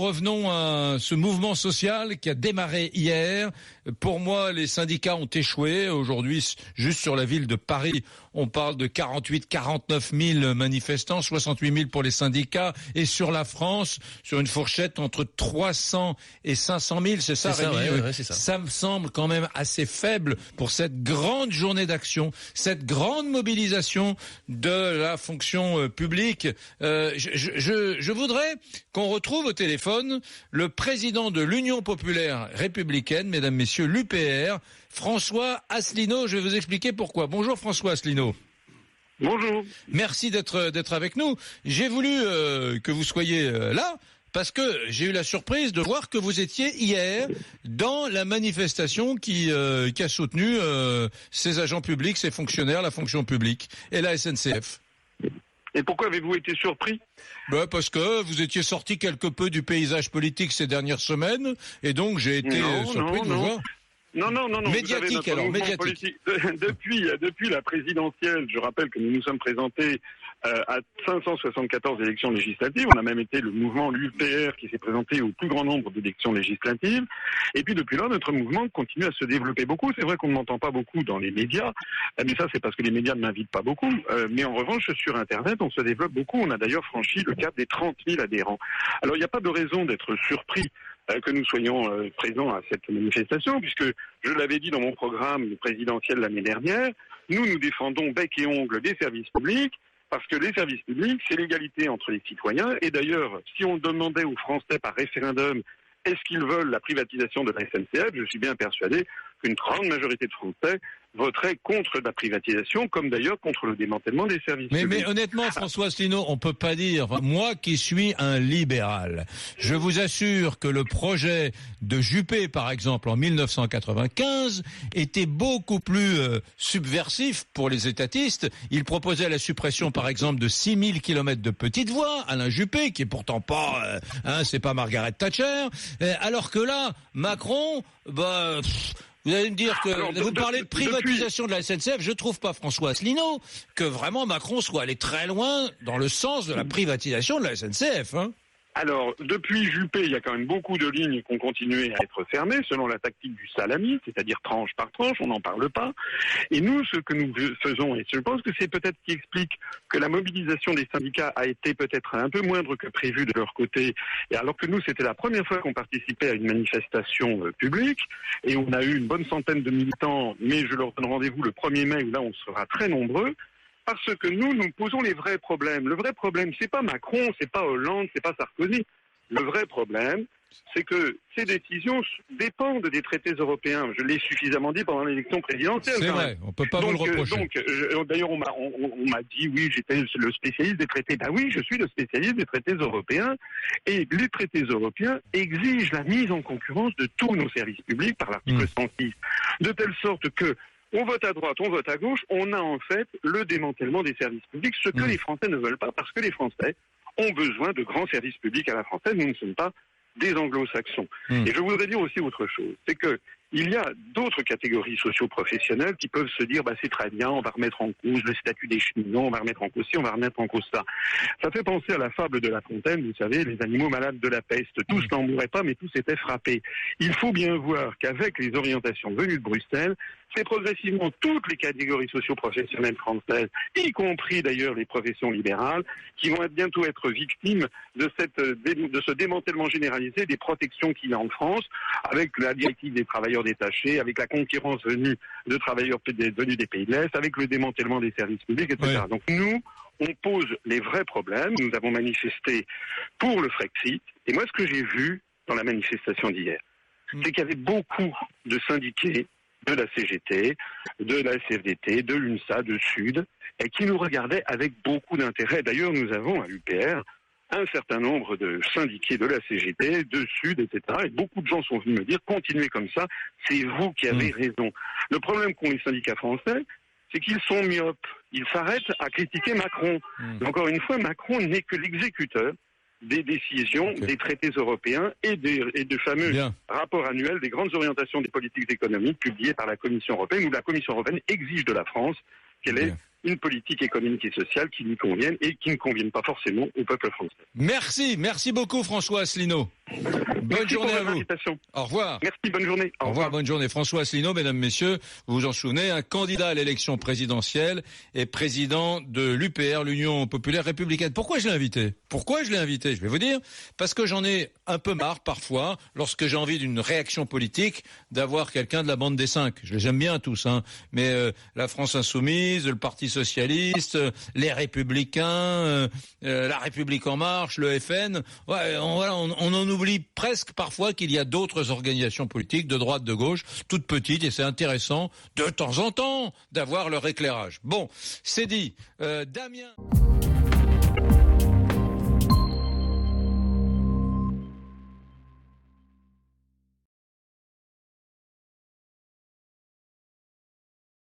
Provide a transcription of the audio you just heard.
Revenons à ce mouvement social qui a démarré hier. Pour moi, les syndicats ont échoué. Aujourd'hui, juste sur la ville de Paris, on parle de 48, 49 000 manifestants, 68 000 pour les syndicats. Et sur la France, sur une fourchette entre 300 et 500 000, c'est ça, ça, Rémi ouais, ça. ça me semble quand même assez faible pour cette grande journée d'action, cette grande mobilisation de la fonction euh, publique. Euh, je, je, je voudrais qu'on retrouve au téléphone le président de l'Union populaire républicaine, mesdames, messieurs, l'UPR, François Asselineau. Je vais vous expliquer pourquoi. Bonjour François Asselineau. Bonjour. Merci d'être d'être avec nous. J'ai voulu euh, que vous soyez euh, là parce que j'ai eu la surprise de voir que vous étiez hier dans la manifestation qui, euh, qui a soutenu ces agents publics, ces fonctionnaires, la fonction publique et la SNCF. Et pourquoi avez-vous été surpris? Ben Parce que vous étiez sorti quelque peu du paysage politique ces dernières semaines, et donc j'ai été non, surpris non, de vous non. voir. Non, non, non, non. Médiatique, alors, médiatique. Depuis, depuis la présidentielle, je rappelle que nous nous sommes présentés euh, à 574 élections législatives. On a même été le mouvement l'UPR qui s'est présenté au plus grand nombre d'élections législatives. Et puis depuis là, notre mouvement continue à se développer beaucoup. C'est vrai qu'on ne m'entend pas beaucoup dans les médias, mais ça c'est parce que les médias ne m'invitent pas beaucoup. Euh, mais en revanche, sur Internet, on se développe beaucoup. On a d'ailleurs franchi le cap des 30 000 adhérents. Alors il n'y a pas de raison d'être surpris euh, que nous soyons euh, présents à cette manifestation, puisque je l'avais dit dans mon programme présidentiel l'année dernière, nous nous défendons bec et ongle des services publics, parce que les services publics, c'est l'égalité entre les citoyens. Et d'ailleurs, si on demandait aux Français par référendum est-ce qu'ils veulent la privatisation de la SNCF, je suis bien persuadé qu'une grande majorité de Français voterait contre la privatisation, comme d'ailleurs contre le démantèlement des services mais, publics. Mais honnêtement, François Asselineau, on peut pas dire, moi qui suis un libéral, je vous assure que le projet de Juppé, par exemple, en 1995, était beaucoup plus euh, subversif pour les étatistes. Il proposait la suppression, par exemple, de 6000 kilomètres de petites voies, Alain Juppé, qui est pourtant pas, euh, hein, c'est pas Margaret Thatcher, euh, alors que là, Macron, bah... Pff, vous allez me dire que Alors, vous de- parlez de privatisation de la SNCF. Je trouve pas François Asselineau que vraiment Macron soit allé très loin dans le sens de la privatisation de la SNCF. Hein. Alors, depuis Juppé, il y a quand même beaucoup de lignes qui ont continué à être fermées selon la tactique du salami, c'est-à-dire tranche par tranche, on n'en parle pas. Et nous, ce que nous faisons, et je pense que c'est peut-être ce qui explique que la mobilisation des syndicats a été peut-être un peu moindre que prévu de leur côté, et alors que nous, c'était la première fois qu'on participait à une manifestation euh, publique, et on a eu une bonne centaine de militants, mais je leur donne rendez-vous le 1er mai, où là, on sera très nombreux, parce que nous, nous posons les vrais problèmes. Le vrai problème, c'est pas Macron, c'est pas Hollande, c'est pas Sarkozy. Le vrai problème, c'est que ces décisions dépendent des traités européens. Je l'ai suffisamment dit pendant l'élection présidentielle. C'est vrai, on peut pas vous le euh, reprocher. donc, euh, d'ailleurs, on m'a on, on m'a dit oui, j'étais le spécialiste des traités. Ben oui, je suis le spécialiste des traités européens. Et les traités européens exigent la mise en concurrence de tous nos services publics par l'article Mm. 106, de telle sorte que on vote à droite, on vote à gauche, on a en fait le démantèlement des services publics, ce que Mm. les Français ne veulent pas, parce que les Français ont besoin de grands services publics à la française. Nous ne sommes pas des anglo-saxons. Mm. Et je voudrais dire aussi autre chose, c'est que il y a d'autres catégories socio-professionnelles qui peuvent se dire, bah, c'est très bien, on va remettre en cause le statut des cheminots, on va remettre en cause ci, on va remettre en cause ça. Ça fait penser à la fable de La Fontaine, vous savez, les animaux malades de la peste. Tous n'en mouraient pas, mais tous étaient frappés. Il faut bien voir qu'avec les orientations venues de Bruxelles, c'est progressivement toutes les catégories socio-professionnelles françaises, y compris d'ailleurs les professions libérales, qui vont bientôt être victimes de, cette, euh, de ce démantèlement généralisé des protections qu'il y a en France, avec la directive des travailleurs détachés, avec la concurrence venue de travailleurs venus des pays de l'Est, avec le démantèlement des services publics, etc. Ouais. Donc nous, on pose les vrais problèmes. Nous avons manifesté pour le Frexit. Et moi, ce que j'ai vu dans la manifestation d'hier, Mm. c'est qu'il y avait beaucoup de syndiqués de la CGT, de la CFDT, de l'UNSA, de Sud, et qui nous regardaient avec beaucoup d'intérêt. D'ailleurs, nous avons à l'UPR un certain nombre de syndiqués de la CGT, de Sud, etc. Et beaucoup de gens sont venus me dire, continuez comme ça, c'est vous qui avez raison. Le problème qu'ont les syndicats français, c'est qu'ils sont myopes. Ils s'arrêtent à critiquer Macron. Mm. Encore une fois, Macron n'est que l'exécuteur des décisions des traités européens et des, et de fameux Bien. rapport annuel des grandes orientations des politiques économiques publiées par la Commission européenne, où la Commission européenne exige de la France qu'elle Bien. une politique économique et sociale qui lui convienne et qui ne convienne pas forcément au peuple français. Merci, merci beaucoup François Asselineau. Bonne journée à vous. Au revoir. Merci, bonne journée. Au, revoir. bonne journée. François Asselineau, mesdames, messieurs, vous vous en souvenez, un candidat à l'élection présidentielle et président de l'UPR, l'Union populaire républicaine. Pourquoi je l'ai invité? Pourquoi je l'ai invité? Je vais vous dire, parce que j'en ai un peu marre parfois, lorsque j'ai envie d'une réaction politique, d'avoir quelqu'un de la bande des cinq. Je les aime bien tous, hein. mais euh, la France insoumise, le Parti socialiste, les Républicains, euh, euh, la République en marche, le FN, on, voilà, on, en oublie presque parfois qu'il y a d'autres organisations politiques de droite, de gauche, toutes petites, et c'est intéressant de temps en temps d'avoir leur éclairage. Bon, c'est dit. Euh, Damien.